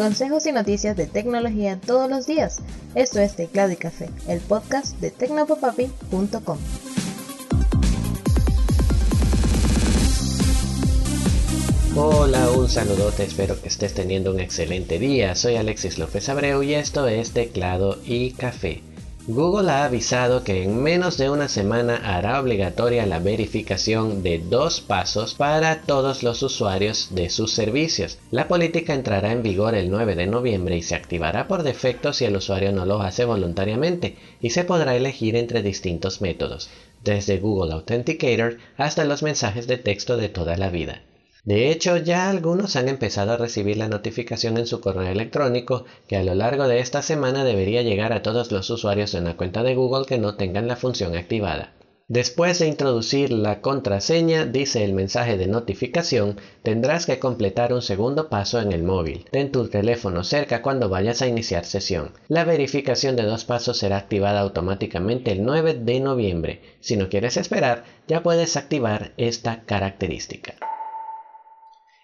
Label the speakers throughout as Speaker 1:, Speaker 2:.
Speaker 1: consejos y noticias de tecnología todos los días. Esto es Teclado y Café, el podcast de tecnopopapi.com.
Speaker 2: Hola, un saludote, espero que estés teniendo un excelente día. Soy Alexis López Abreu y esto es Teclado y Café. Google ha avisado que en menos de una semana hará obligatoria la verificación de dos pasos para todos los usuarios de sus servicios. La política entrará en vigor el 9 de noviembre y se activará por defecto si el usuario no lo hace voluntariamente y se podrá elegir entre distintos métodos, desde Google Authenticator hasta los mensajes de texto de toda la vida. De hecho, ya algunos han empezado a recibir la notificación en su correo electrónico que a lo largo de esta semana debería llegar a todos los usuarios de una cuenta de Google que no tengan la función activada. Después de introducir la contraseña, dice el mensaje de notificación, tendrás que completar un segundo paso en el móvil. Ten tu teléfono cerca cuando vayas a iniciar sesión. La verificación de dos pasos será activada automáticamente el 9 de noviembre. Si no quieres esperar, ya puedes activar esta característica.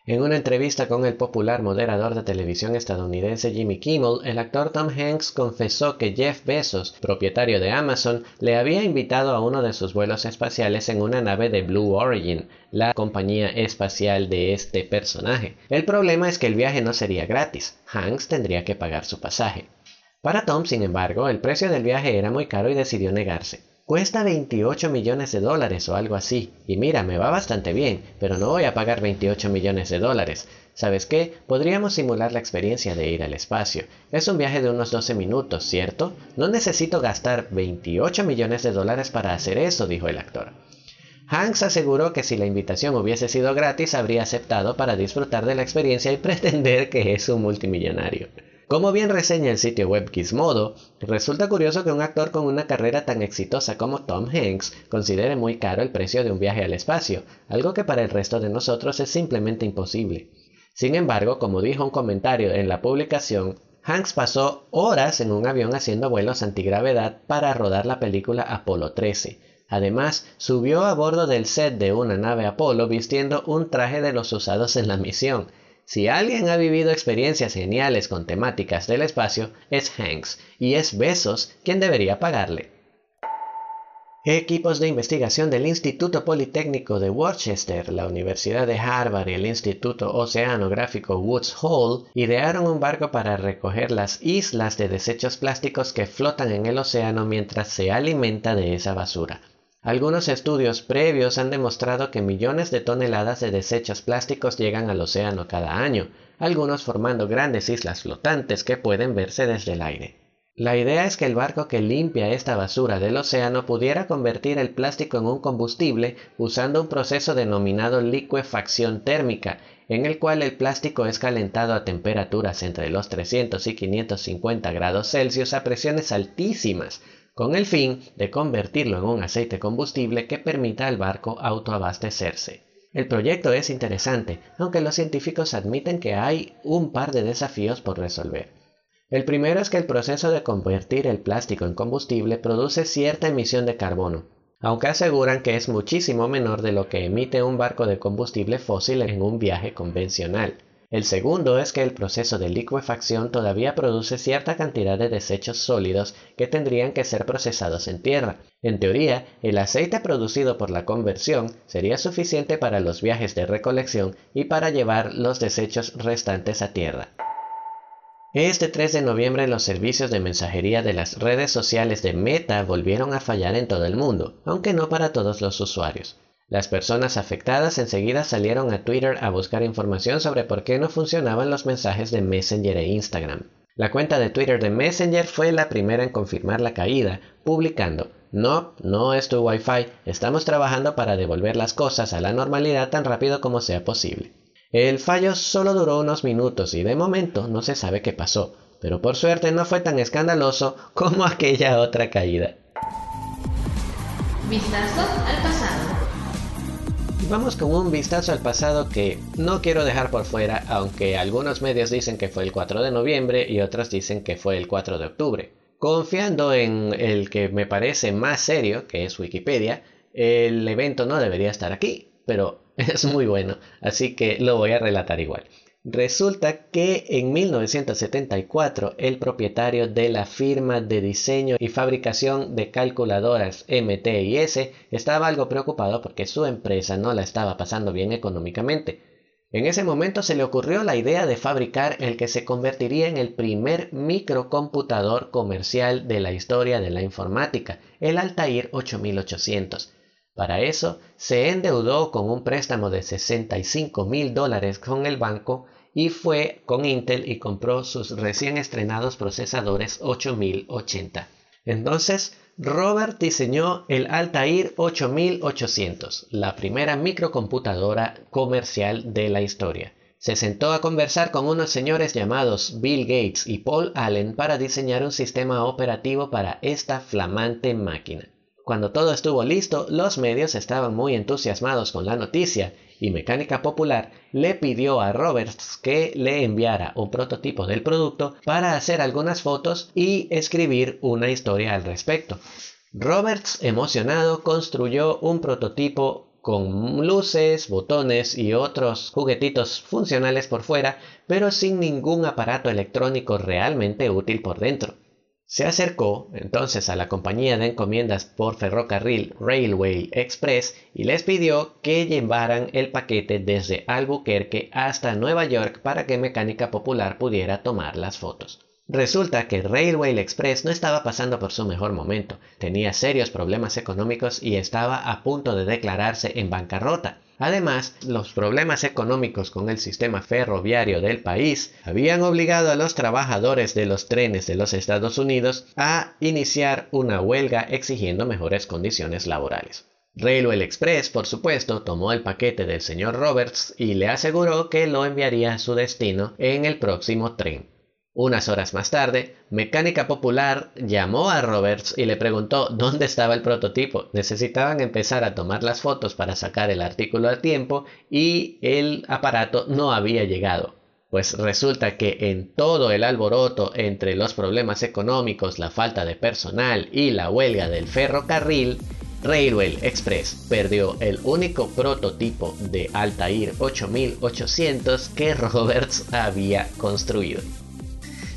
Speaker 2: En una entrevista con el popular moderador de televisión estadounidense Jimmy Kimmel, el actor Tom Hanks confesó que Jeff Bezos, propietario de Amazon, le había invitado a uno de sus vuelos espaciales en una nave de Blue Origin, la compañía espacial de este personaje. El problema es que el viaje no sería gratis, Hanks tendría que pagar su pasaje. Para Tom, sin embargo, el precio del viaje era muy caro y decidió negarse. Cuesta 28 millones de dólares o algo así. Y mira, me va bastante bien, pero no voy a pagar 28 millones de dólares. ¿Sabes qué? Podríamos simular la experiencia de ir al espacio. Es un viaje de unos 12 minutos, ¿cierto? No necesito gastar 28 millones de dólares para hacer eso, dijo el actor. Hanks aseguró que si la invitación hubiese sido gratis habría aceptado para disfrutar de la experiencia y pretender que es un multimillonario. Como bien reseña el sitio web Gizmodo, resulta curioso que un actor con una carrera tan exitosa como Tom Hanks considere muy caro el precio de un viaje al espacio, algo que para el resto de nosotros es simplemente imposible. Sin embargo, como dijo un comentario en la publicación, Hanks pasó horas en un avión haciendo vuelos antigravedad para rodar la película Apolo 13. Además, subió a bordo del set de una nave Apolo vistiendo un traje de los usados en la misión, si alguien ha vivido experiencias geniales con temáticas del espacio, es Hanks, y es Besos quien debería pagarle. Equipos de investigación del Instituto Politécnico de Worcester, la Universidad de Harvard y el Instituto Oceanográfico Woods Hole idearon un barco para recoger las islas de desechos plásticos que flotan en el océano mientras se alimenta de esa basura. Algunos estudios previos han demostrado que millones de toneladas de desechos plásticos llegan al océano cada año, algunos formando grandes islas flotantes que pueden verse desde el aire. La idea es que el barco que limpia esta basura del océano pudiera convertir el plástico en un combustible usando un proceso denominado liquefacción térmica, en el cual el plástico es calentado a temperaturas entre los 300 y 550 grados Celsius a presiones altísimas, con el fin de convertirlo en un aceite combustible que permita al barco autoabastecerse. El proyecto es interesante, aunque los científicos admiten que hay un par de desafíos por resolver. El primero es que el proceso de convertir el plástico en combustible produce cierta emisión de carbono, aunque aseguran que es muchísimo menor de lo que emite un barco de combustible fósil en un viaje convencional. El segundo es que el proceso de liquefacción todavía produce cierta cantidad de desechos sólidos que tendrían que ser procesados en tierra. En teoría, el aceite producido por la conversión sería suficiente para los viajes de recolección y para llevar los desechos restantes a tierra. Este 3 de noviembre los servicios de mensajería de las redes sociales de Meta volvieron a fallar en todo el mundo, aunque no para todos los usuarios. Las personas afectadas enseguida salieron a Twitter a buscar información sobre por qué no funcionaban los mensajes de Messenger e Instagram. La cuenta de Twitter de Messenger fue la primera en confirmar la caída, publicando No, no es tu Wi-Fi, estamos trabajando para devolver las cosas a la normalidad tan rápido como sea posible. El fallo solo duró unos minutos y de momento no se sabe qué pasó, pero por suerte no fue tan escandaloso como aquella otra caída.
Speaker 1: Vistazo al pasado.
Speaker 2: Vamos con un vistazo al pasado que no quiero dejar por fuera, aunque algunos medios dicen que fue el 4 de noviembre y otros dicen que fue el 4 de octubre. Confiando en el que me parece más serio, que es Wikipedia, el evento no debería estar aquí, pero es muy bueno, así que lo voy a relatar igual. Resulta que en 1974 el propietario de la firma de diseño y fabricación de calculadoras MTIS estaba algo preocupado porque su empresa no la estaba pasando bien económicamente. En ese momento se le ocurrió la idea de fabricar el que se convertiría en el primer microcomputador comercial de la historia de la informática, el Altair 8800. Para eso se endeudó con un préstamo de 65 mil dólares con el banco y fue con Intel y compró sus recién estrenados procesadores 8080. Entonces, Robert diseñó el Altair 8800, la primera microcomputadora comercial de la historia. Se sentó a conversar con unos señores llamados Bill Gates y Paul Allen para diseñar un sistema operativo para esta flamante máquina. Cuando todo estuvo listo, los medios estaban muy entusiasmados con la noticia y Mecánica Popular le pidió a Roberts que le enviara un prototipo del producto para hacer algunas fotos y escribir una historia al respecto. Roberts, emocionado, construyó un prototipo con luces, botones y otros juguetitos funcionales por fuera, pero sin ningún aparato electrónico realmente útil por dentro. Se acercó entonces a la compañía de encomiendas por ferrocarril Railway Express y les pidió que llevaran el paquete desde Albuquerque hasta Nueva York para que Mecánica Popular pudiera tomar las fotos. Resulta que Railway Express no estaba pasando por su mejor momento, tenía serios problemas económicos y estaba a punto de declararse en bancarrota. Además, los problemas económicos con el sistema ferroviario del país habían obligado a los trabajadores de los trenes de los Estados Unidos a iniciar una huelga exigiendo mejores condiciones laborales. Railway Express, por supuesto, tomó el paquete del señor Roberts y le aseguró que lo enviaría a su destino en el próximo tren. Unas horas más tarde, Mecánica Popular llamó a Roberts y le preguntó dónde estaba el prototipo. Necesitaban empezar a tomar las fotos para sacar el artículo a tiempo y el aparato no había llegado. Pues resulta que en todo el alboroto entre los problemas económicos, la falta de personal y la huelga del ferrocarril, Railway Express perdió el único prototipo de Altair 8800 que Roberts había construido.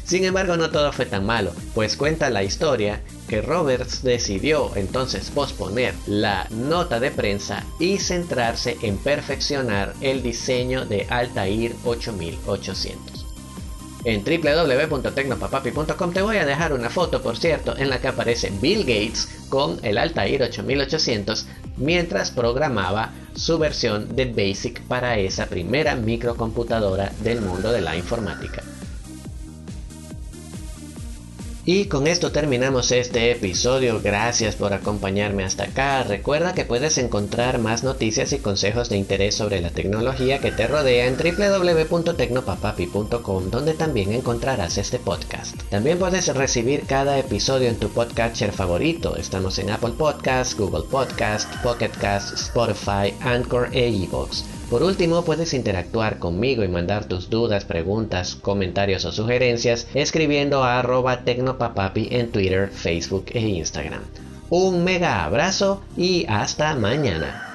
Speaker 2: Sin embargo, no todo fue tan malo, pues cuenta la historia que Roberts decidió entonces posponer la nota de prensa y centrarse en perfeccionar el diseño de Altair 8800. En www.tecnopapapi.com te voy a dejar una foto, por cierto, en la que aparece Bill Gates con el Altair 8800 mientras programaba su versión de BASIC para esa primera microcomputadora del mundo de la informática. Y con esto terminamos este episodio. Gracias por acompañarme hasta acá. Recuerda que puedes encontrar más noticias y consejos de interés sobre la tecnología que te rodea en www.tecnopapapi.com, donde también encontrarás este podcast. También puedes recibir cada episodio en tu podcatcher favorito. Estamos en Apple Podcasts, Google Podcasts, Pocket Casts, Spotify, Anchor e iVoox. Por último, puedes interactuar conmigo y mandar tus dudas, preguntas, comentarios o sugerencias escribiendo a arroba tecnopapapi en Twitter, Facebook e Instagram. Un mega abrazo y hasta mañana.